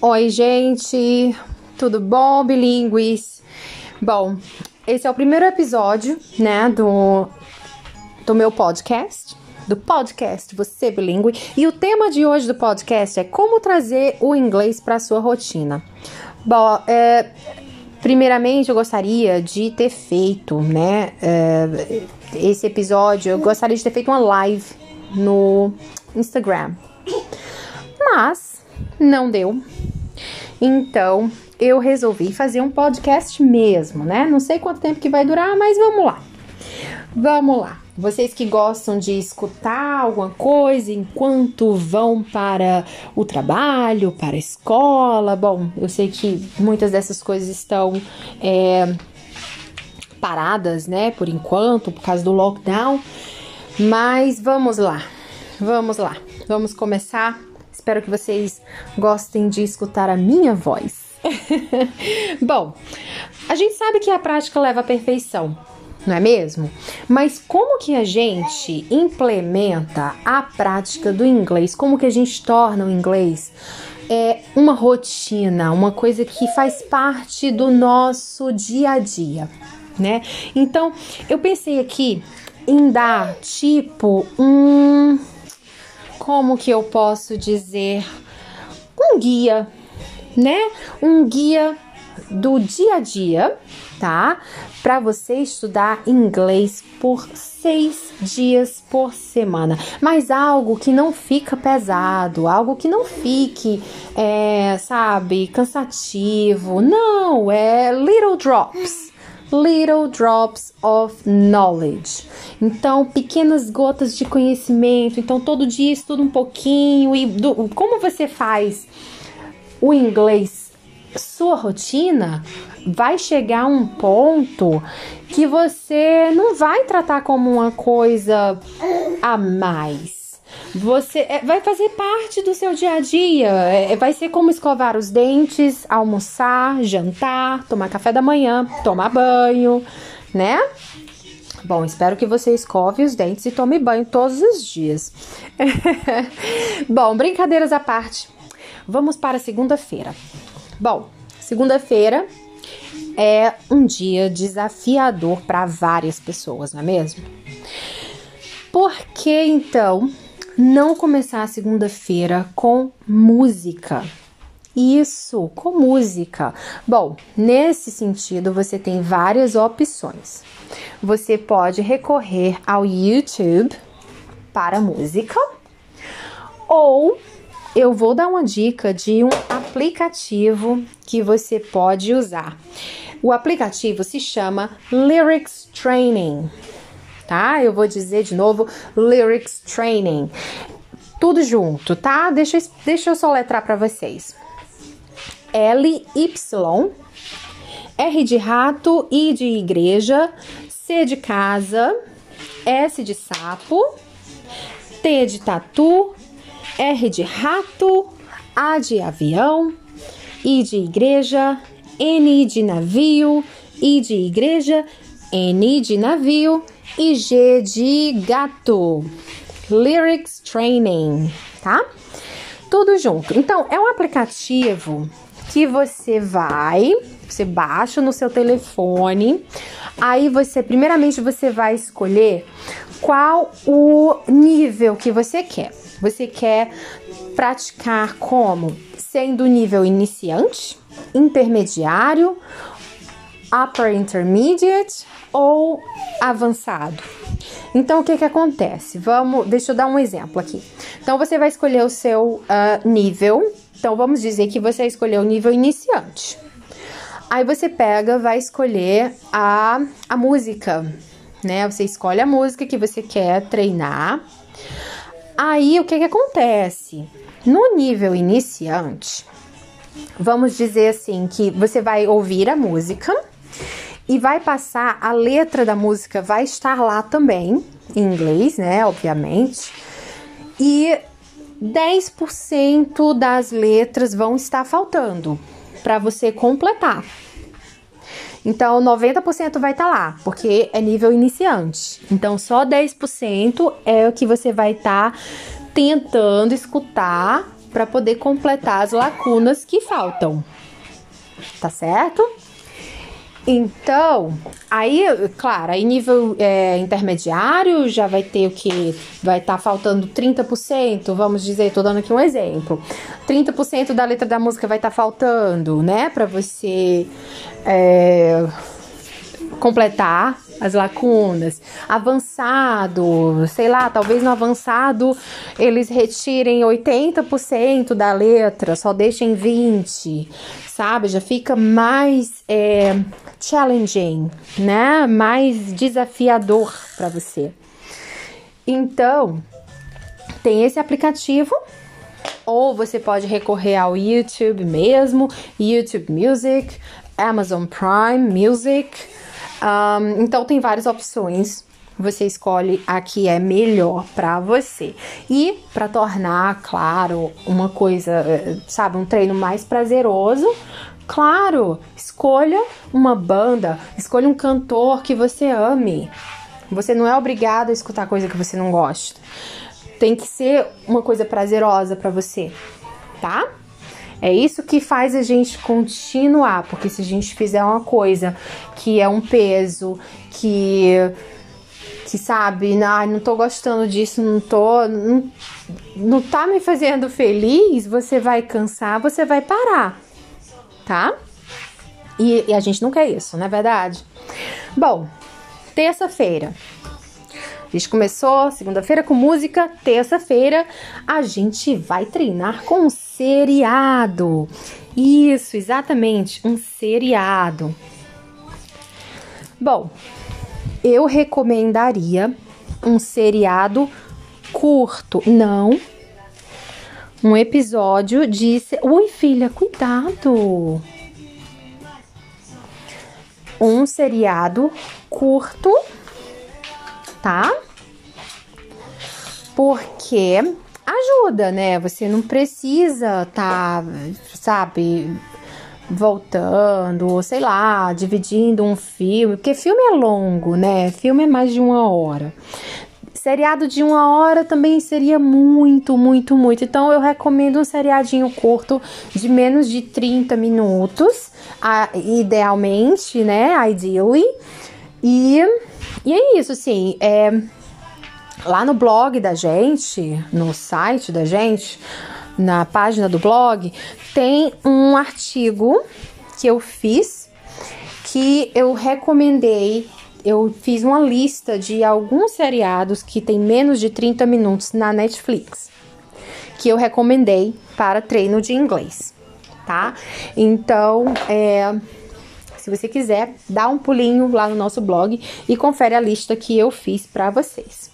Oi, gente, tudo bom, bilíngues? Bom, esse é o primeiro episódio, né, do, do meu podcast, do podcast Você Bilingue, e o tema de hoje do podcast é como trazer o inglês para sua rotina. Bom, é, primeiramente eu gostaria de ter feito, né, é, esse episódio, eu gostaria de ter feito uma live no Instagram, mas não deu então, eu resolvi fazer um podcast mesmo, né? Não sei quanto tempo que vai durar, mas vamos lá. Vamos lá. Vocês que gostam de escutar alguma coisa enquanto vão para o trabalho, para a escola. Bom, eu sei que muitas dessas coisas estão é, paradas, né, por enquanto, por causa do lockdown. Mas vamos lá, vamos lá, vamos começar Espero que vocês gostem de escutar a minha voz. Bom, a gente sabe que a prática leva à perfeição, não é mesmo? Mas como que a gente implementa a prática do inglês? Como que a gente torna o inglês é uma rotina, uma coisa que faz parte do nosso dia a dia, né? Então, eu pensei aqui em dar tipo um como que eu posso dizer, um guia, né? Um guia do dia a dia, tá? Para você estudar inglês por seis dias por semana, mas algo que não fica pesado, algo que não fique, é, sabe, cansativo. Não, é little drops little drops of knowledge. Então, pequenas gotas de conhecimento. Então, todo dia estuda um pouquinho. E do, como você faz o inglês, sua rotina, vai chegar a um ponto que você não vai tratar como uma coisa a mais você é, vai fazer parte do seu dia a dia. É, vai ser como escovar os dentes, almoçar, jantar, tomar café da manhã, tomar banho, né? Bom, espero que você escove os dentes e tome banho todos os dias. Bom, brincadeiras à parte. Vamos para segunda-feira. Bom, segunda-feira é um dia desafiador para várias pessoas, não é mesmo? Por que então não começar a segunda-feira com música. Isso, com música. Bom, nesse sentido, você tem várias opções. Você pode recorrer ao YouTube para música, ou eu vou dar uma dica de um aplicativo que você pode usar. O aplicativo se chama Lyrics Training tá? Eu vou dizer de novo Lyrics Training. Tudo junto, tá? Deixa, deixa eu soletrar para vocês. L Y R de rato, I de igreja, C de casa, S de sapo, T de tatu, R de rato, A de avião, I de igreja, N de navio, I de igreja, N de navio, e G de gato. Lyrics Training, tá? Tudo junto. Então, é um aplicativo que você vai, você baixa no seu telefone. Aí você, primeiramente, você vai escolher qual o nível que você quer. Você quer praticar como? Sendo nível iniciante, intermediário upper intermediate ou avançado. Então, o que que acontece? Vamos, deixa eu dar um exemplo aqui. Então, você vai escolher o seu uh, nível. Então, vamos dizer que você escolheu o nível iniciante. Aí você pega, vai escolher a, a música, né? Você escolhe a música que você quer treinar. Aí, o que que acontece? No nível iniciante, vamos dizer assim que você vai ouvir a música e vai passar a letra da música vai estar lá também em inglês, né, obviamente. E 10% das letras vão estar faltando para você completar. Então, 90% vai estar tá lá, porque é nível iniciante. Então, só 10% é o que você vai estar tá tentando escutar para poder completar as lacunas que faltam. Tá certo? Então, aí, claro, aí nível é, intermediário já vai ter o que? Vai estar tá faltando 30%, vamos dizer, tô dando aqui um exemplo. 30% da letra da música vai estar tá faltando, né? Para você é, completar as lacunas. Avançado, sei lá, talvez no avançado eles retirem 80% da letra, só deixem 20%, sabe? Já fica mais é, challenging, né? Mais desafiador para você. Então, tem esse aplicativo ou você pode recorrer ao YouTube mesmo, YouTube Music, Amazon Prime Music. Um, então tem várias opções. Você escolhe a que é melhor para você. E para tornar, claro, uma coisa, eh, sabe, um treino mais prazeroso, Claro, escolha uma banda, escolha um cantor que você ame. Você não é obrigado a escutar coisa que você não gosta. Tem que ser uma coisa prazerosa para você, tá? É isso que faz a gente continuar, porque se a gente fizer uma coisa que é um peso, que que sabe, ah, não tô gostando disso, não tô, não, não tá me fazendo feliz, você vai cansar, você vai parar tá? E, e a gente não quer isso, não é verdade? Bom, terça-feira. A gente começou segunda-feira com música, terça-feira a gente vai treinar com um seriado. Isso, exatamente, um seriado. Bom, eu recomendaria um seriado curto, não um episódio de. Ui, filha, cuidado! Um seriado curto, tá? Porque ajuda, né? Você não precisa tá, sabe, voltando, ou sei lá, dividindo um filme, porque filme é longo, né? Filme é mais de uma hora. Seriado de uma hora também seria muito, muito, muito. Então eu recomendo um seriadinho curto de menos de 30 minutos, idealmente, né? Ideally. E, e é isso, assim. É, lá no blog da gente, no site da gente, na página do blog, tem um artigo que eu fiz que eu recomendei eu fiz uma lista de alguns seriados que tem menos de 30 minutos na Netflix, que eu recomendei para treino de inglês, tá? Então, é, se você quiser, dá um pulinho lá no nosso blog e confere a lista que eu fiz para vocês.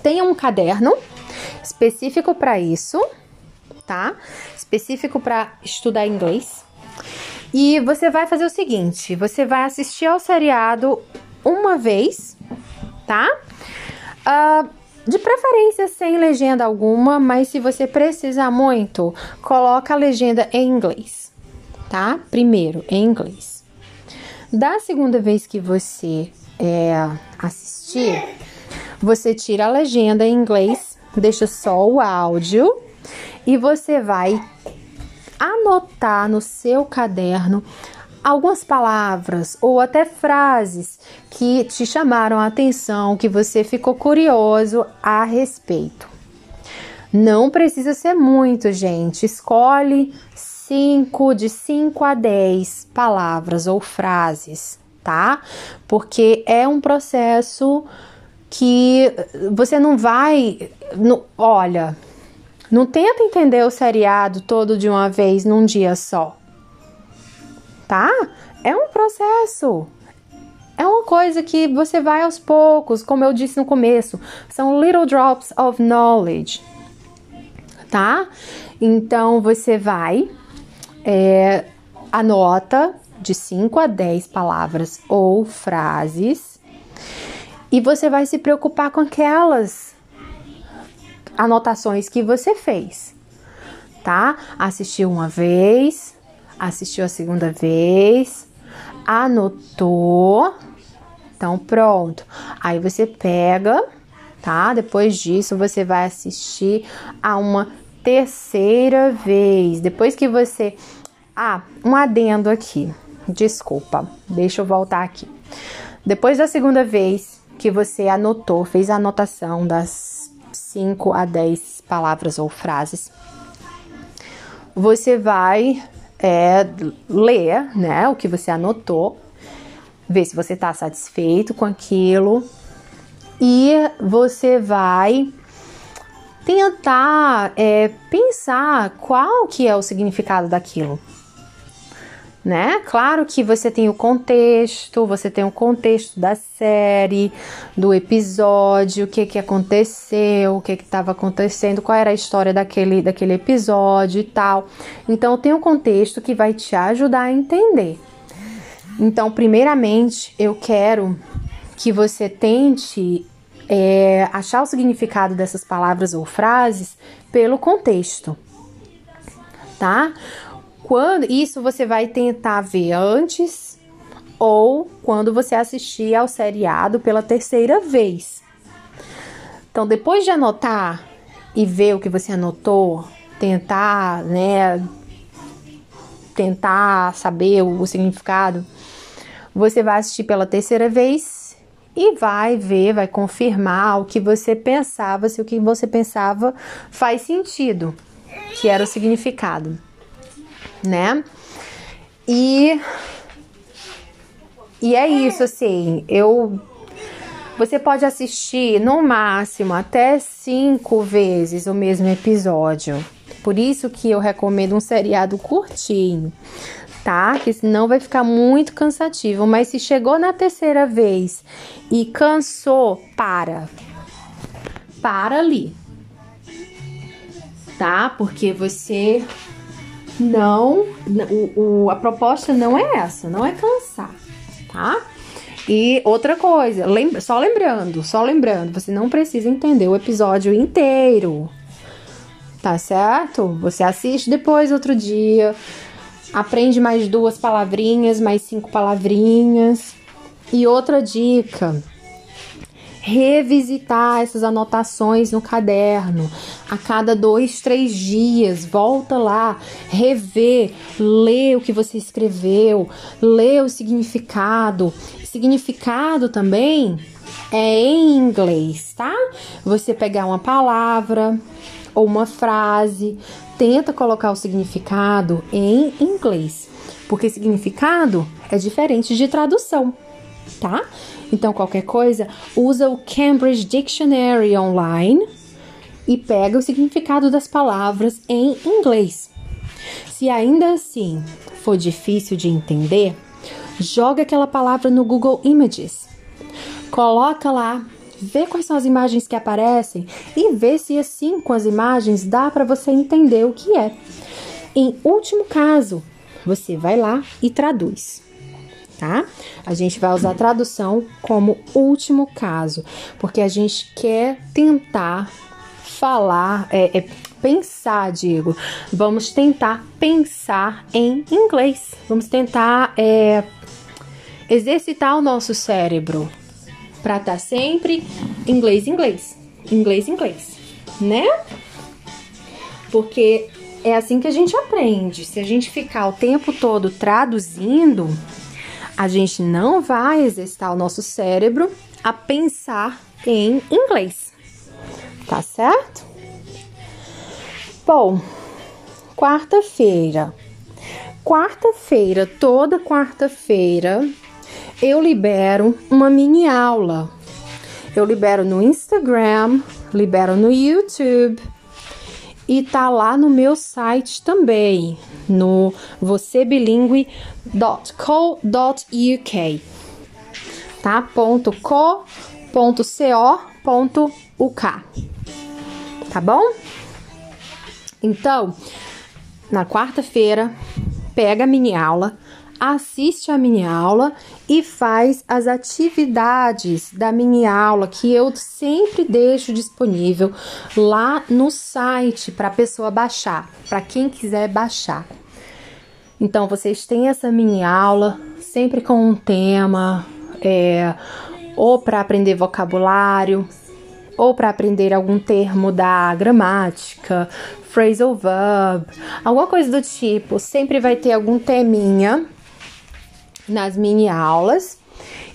Tenha um caderno específico para isso, tá? Específico para estudar inglês. E você vai fazer o seguinte: você vai assistir ao seriado uma vez, tá? Uh, de preferência sem legenda alguma, mas se você precisar muito, coloca a legenda em inglês, tá? Primeiro em inglês. Da segunda vez que você é, assistir, você tira a legenda em inglês, deixa só o áudio e você vai anotar no seu caderno algumas palavras ou até frases que te chamaram a atenção, que você ficou curioso a respeito. Não precisa ser muito, gente. Escolhe 5 de 5 a 10 palavras ou frases, tá? Porque é um processo que você não vai, no, olha, não tenta entender o seriado todo de uma vez num dia só. Tá? É um processo. É uma coisa que você vai aos poucos, como eu disse no começo, são little drops of knowledge, tá? Então você vai, é, anota de 5 a 10 palavras ou frases e você vai se preocupar com aquelas anotações que você fez, tá? Assistiu uma vez, assistiu a segunda vez, anotou. Então, pronto. Aí você pega tá? Depois disso, você vai assistir a uma terceira vez. Depois que você. Ah, um adendo aqui. Desculpa, deixa eu voltar aqui. Depois da segunda vez que você anotou, fez a anotação das 5 a 10 palavras ou frases, você vai é, ler né, o que você anotou, ver se você está satisfeito com aquilo e você vai tentar é, pensar qual que é o significado daquilo né? Claro que você tem o contexto, você tem o contexto da série, do episódio, o que que aconteceu, o que que estava acontecendo, qual era a história daquele, daquele episódio e tal. Então tem um contexto que vai te ajudar a entender. Então, primeiramente, eu quero que você tente é, achar o significado dessas palavras ou frases pelo contexto, tá? Quando isso você vai tentar ver antes ou quando você assistir ao seriado pela terceira vez. Então, depois de anotar e ver o que você anotou, tentar, né, tentar saber o, o significado, você vai assistir pela terceira vez e vai ver, vai confirmar o que você pensava, se o que você pensava faz sentido, que era o significado né? E e é isso assim, eu você pode assistir no máximo até cinco vezes o mesmo episódio. Por isso que eu recomendo um seriado curtinho, tá? Que senão vai ficar muito cansativo. Mas se chegou na terceira vez e cansou, para. Para ali. Tá? Porque você não, o, o, a proposta não é essa, não é cansar, tá? E outra coisa, lembra, só lembrando, só lembrando, você não precisa entender o episódio inteiro, tá certo? Você assiste depois outro dia, aprende mais duas palavrinhas, mais cinco palavrinhas. E outra dica, revisitar essas anotações no caderno a cada dois, três dias. Volta lá, rever, lê o que você escreveu, lê o significado. Significado também é em inglês, tá? Você pegar uma palavra ou uma frase, tenta colocar o significado em inglês, porque significado é diferente de tradução, tá? Então, qualquer coisa, usa o Cambridge Dictionary online e pega o significado das palavras em inglês. Se ainda assim for difícil de entender, joga aquela palavra no Google Images. Coloca lá, vê quais são as imagens que aparecem e vê se assim com as imagens dá para você entender o que é. Em último caso, você vai lá e traduz tá? A gente vai usar a tradução como último caso, porque a gente quer tentar falar, é, é, pensar, digo, vamos tentar pensar em inglês, vamos tentar é, exercitar o nosso cérebro para estar tá sempre inglês, inglês, inglês, inglês, né? Porque é assim que a gente aprende. Se a gente ficar o tempo todo traduzindo, a gente não vai exercitar o nosso cérebro a pensar em inglês. Tá certo? Bom, quarta-feira. Quarta-feira, toda quarta-feira, eu libero uma mini aula. Eu libero no Instagram, libero no YouTube e tá lá no meu site também, no vocêbilingue.co.uk, tá? Ponto .co, ponto .co, ponto tá bom? Então, na quarta-feira, pega a mini aula, assiste a mini aula e faz as atividades da mini aula que eu sempre deixo disponível lá no site para a pessoa baixar, para quem quiser baixar. Então vocês têm essa mini aula sempre com um tema, é, ou para aprender vocabulário, ou para aprender algum termo da gramática, phrasal verb, alguma coisa do tipo, sempre vai ter algum teminha nas mini aulas.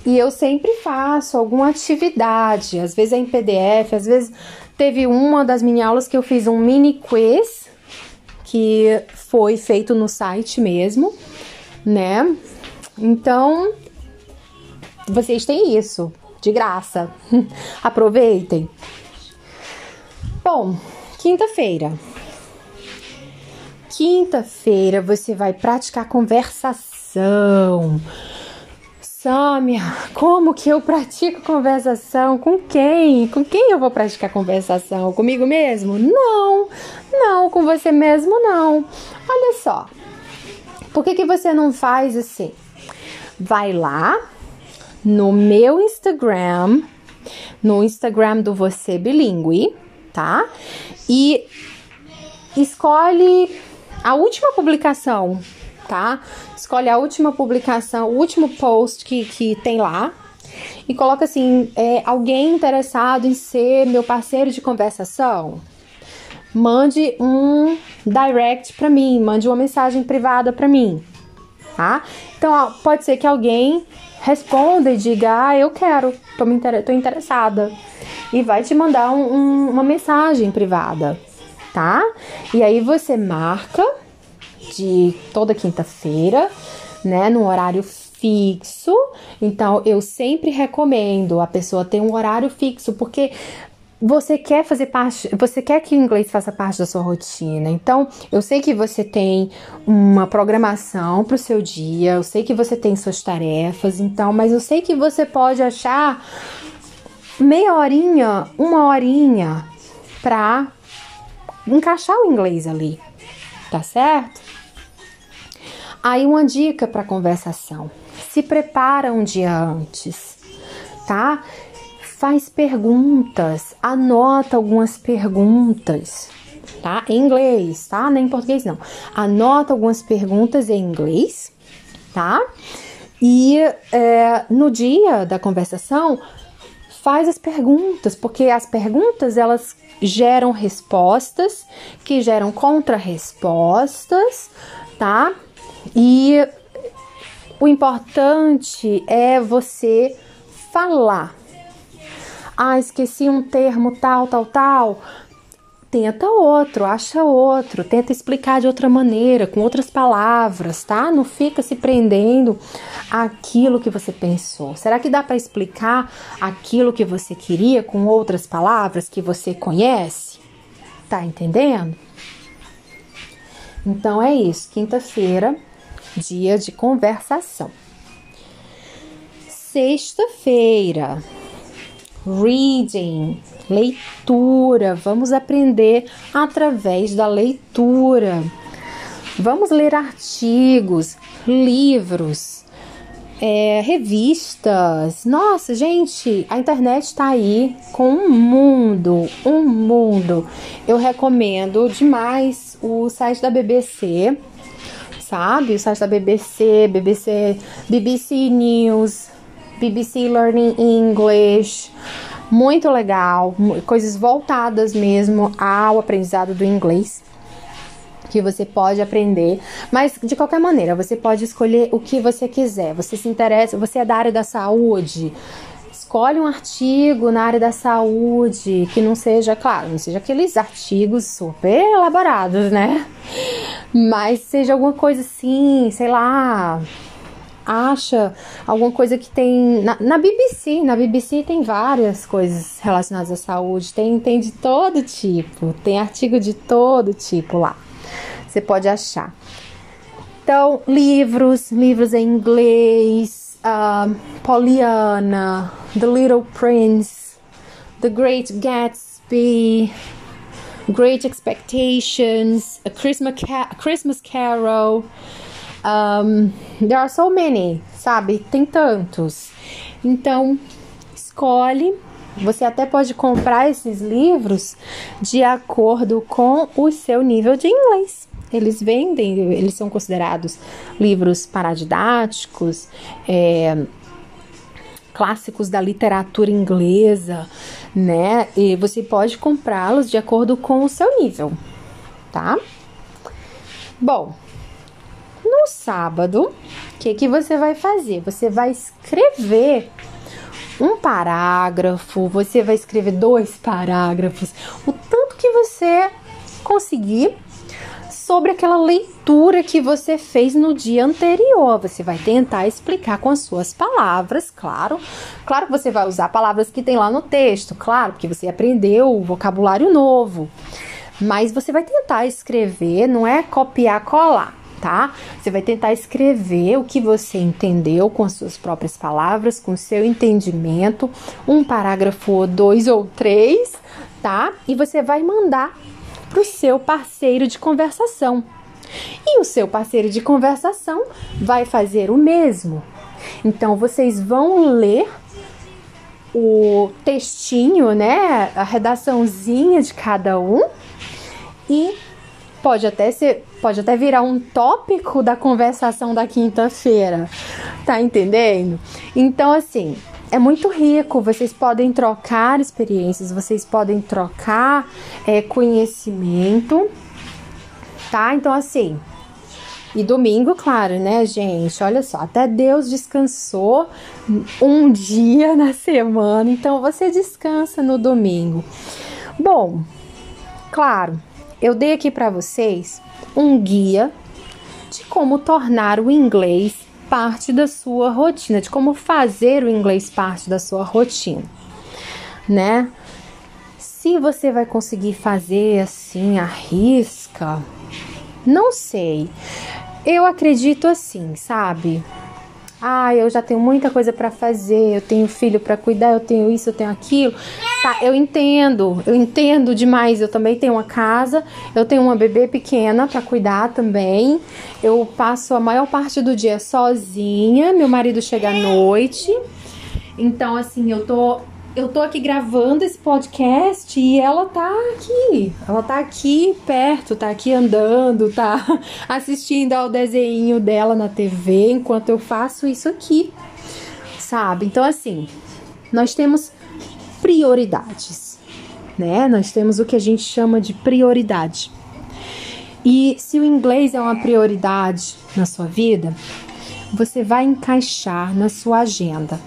E eu sempre faço alguma atividade, às vezes é em PDF, às vezes teve uma das mini aulas que eu fiz um mini quiz que foi feito no site mesmo, né? Então, vocês têm isso de graça. Aproveitem. Bom, quinta-feira. Quinta-feira você vai praticar conversação. Sâmia, como que eu pratico conversação? Com quem? Com quem eu vou praticar conversação? Comigo mesmo? Não, não, com você mesmo não. Olha só, por que, que você não faz assim? Vai lá no meu Instagram, no Instagram do Você Bilingue, tá? E escolhe a última publicação tá? Escolhe a última publicação, o último post que, que tem lá e coloca assim: é, alguém interessado em ser meu parceiro de conversação? Mande um direct para mim, mande uma mensagem privada para mim, tá? Então, ó, pode ser que alguém responda e diga: Ah, eu quero, tô, me inter tô interessada. E vai te mandar um, um, uma mensagem privada, tá? E aí você marca de toda quinta-feira, né, no horário fixo. Então, eu sempre recomendo a pessoa ter um horário fixo, porque você quer fazer parte, você quer que o inglês faça parte da sua rotina. Então, eu sei que você tem uma programação para o seu dia, eu sei que você tem suas tarefas, então, mas eu sei que você pode achar meia horinha, uma horinha para encaixar o inglês ali, tá certo? Aí uma dica para conversação: se prepara um dia antes, tá? Faz perguntas, anota algumas perguntas, tá? Em inglês, tá? Nem em português não. Anota algumas perguntas em inglês, tá? E é, no dia da conversação, faz as perguntas, porque as perguntas elas geram respostas que geram contra-respostas, tá? E o importante é você falar. Ah, esqueci um termo tal, tal, tal. Tenta outro, acha outro, tenta explicar de outra maneira, com outras palavras, tá? Não fica se prendendo àquilo que você pensou. Será que dá para explicar aquilo que você queria com outras palavras que você conhece? Tá entendendo? Então é isso. Quinta-feira dia de conversação. Sexta-feira, reading, leitura. Vamos aprender através da leitura. Vamos ler artigos, livros, é, revistas. Nossa, gente, a internet está aí com um mundo, um mundo. Eu recomendo demais o site da BBC sabe? O site da BBC, BBC, BBC News, BBC Learning English. Muito legal, coisas voltadas mesmo ao aprendizado do inglês que você pode aprender, mas de qualquer maneira, você pode escolher o que você quiser. Você se interessa, você é da área da saúde, escolhe um artigo na área da saúde que não seja, claro, não seja aqueles artigos super elaborados, né? Mas seja alguma coisa assim, sei lá, acha alguma coisa que tem na, na, BBC, na BBC tem várias coisas relacionadas à saúde, tem, tem de todo tipo, tem artigo de todo tipo lá. Você pode achar. Então, livros, livros em inglês, uh, Poliana, The Little Prince, The Great Gatsby, Great Expectations, A Christmas, Christmas Carol. Um, there are so many, sabe? Tem tantos. Então, escolhe. Você até pode comprar esses livros de acordo com o seu nível de inglês. Eles vendem, eles são considerados livros paradidáticos, é, clássicos da literatura inglesa, né? E você pode comprá-los de acordo com o seu nível, tá? Bom, no sábado, o que, que você vai fazer? Você vai escrever um parágrafo, você vai escrever dois parágrafos, o tanto que você conseguir sobre aquela leitura que você fez no dia anterior. Você vai tentar explicar com as suas palavras, claro. Claro que você vai usar palavras que tem lá no texto, claro, porque você aprendeu o vocabulário novo. Mas você vai tentar escrever, não é copiar, colar, tá? Você vai tentar escrever o que você entendeu com as suas próprias palavras, com o seu entendimento, um parágrafo dois ou três, tá? E você vai mandar para o seu parceiro de conversação. E o seu parceiro de conversação vai fazer o mesmo. Então vocês vão ler o textinho, né, a redaçãozinha de cada um e pode até ser, pode até virar um tópico da conversação da quinta-feira. Tá entendendo? Então assim, é muito rico. Vocês podem trocar experiências, vocês podem trocar é, conhecimento, tá? Então, assim. E domingo, claro, né, gente? Olha só, até Deus descansou um dia na semana, então você descansa no domingo. Bom, claro, eu dei aqui para vocês um guia de como tornar o inglês parte da sua rotina, de como fazer o inglês parte da sua rotina, né? Se você vai conseguir fazer assim, a risca, não sei. Eu acredito assim, sabe? Ah, eu já tenho muita coisa para fazer, eu tenho filho para cuidar, eu tenho isso, eu tenho aquilo. Tá, eu entendo, eu entendo demais. Eu também tenho uma casa, eu tenho uma bebê pequena para cuidar também. Eu passo a maior parte do dia sozinha, meu marido chega à noite. Então, assim, eu tô eu tô aqui gravando esse podcast e ela tá aqui. Ela tá aqui perto, tá aqui andando, tá assistindo ao desenho dela na TV enquanto eu faço isso aqui. Sabe? Então assim, nós temos prioridades, né? Nós temos o que a gente chama de prioridade. E se o inglês é uma prioridade na sua vida, você vai encaixar na sua agenda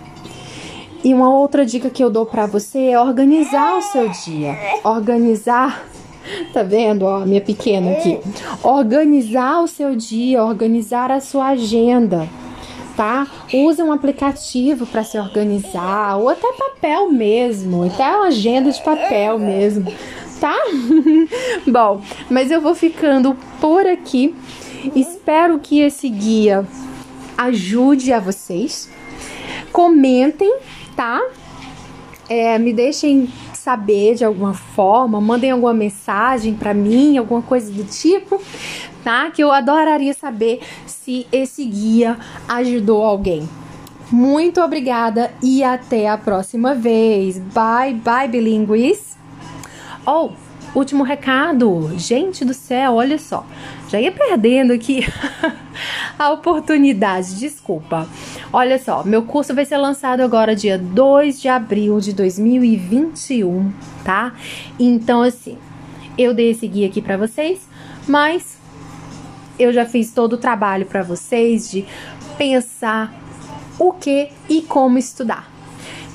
e uma outra dica que eu dou para você é organizar o seu dia. Organizar Tá vendo, ó, minha pequena aqui. Organizar o seu dia, organizar a sua agenda, tá? Usa um aplicativo para se organizar, ou até papel mesmo, até uma agenda de papel mesmo, tá? Bom, mas eu vou ficando por aqui. Espero que esse guia ajude a vocês. Comentem tá? É, me deixem saber de alguma forma, mandem alguma mensagem para mim, alguma coisa do tipo, tá? Que eu adoraria saber se esse guia ajudou alguém. Muito obrigada e até a próxima vez. Bye, bye, bilíngues. Oh, último recado. Gente do céu, olha só. Já ia perdendo aqui a oportunidade, desculpa. Olha só, meu curso vai ser lançado agora dia 2 de abril de 2021, tá? Então, assim, eu dei esse guia aqui para vocês, mas eu já fiz todo o trabalho para vocês de pensar o que e como estudar.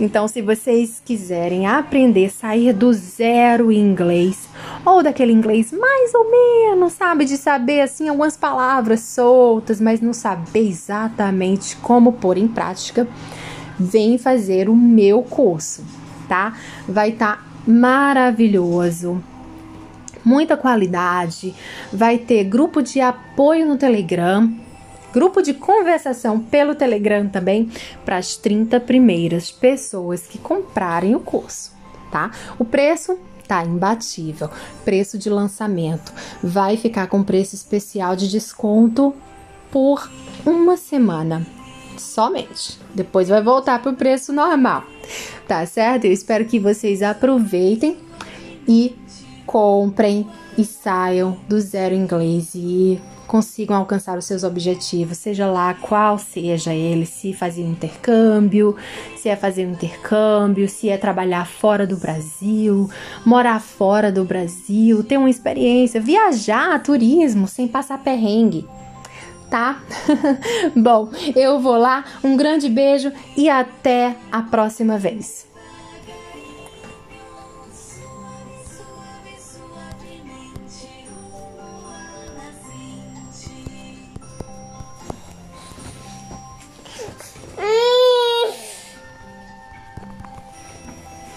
Então, se vocês quiserem aprender, sair do zero em inglês, ou daquele inglês mais ou menos, sabe? De saber assim algumas palavras soltas, mas não saber exatamente como pôr em prática, vem fazer o meu curso, tá? Vai estar tá maravilhoso muita qualidade, vai ter grupo de apoio no Telegram, grupo de conversação pelo Telegram também para as 30 primeiras pessoas que comprarem o curso, tá? O preço tá imbatível. Preço de lançamento vai ficar com preço especial de desconto por uma semana somente. Depois vai voltar para o preço normal, tá certo? Eu espero que vocês aproveitem e comprem e saiam do zero inglês e consigam alcançar os seus objetivos, seja lá qual seja ele, se fazer um intercâmbio, se é fazer um intercâmbio, se é trabalhar fora do Brasil, morar fora do Brasil, ter uma experiência, viajar, turismo, sem passar perrengue. Tá? Bom, eu vou lá, um grande beijo e até a próxima vez.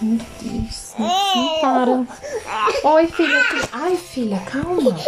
Meu Deus, não para. Oi, filha. Ai, filha, calma.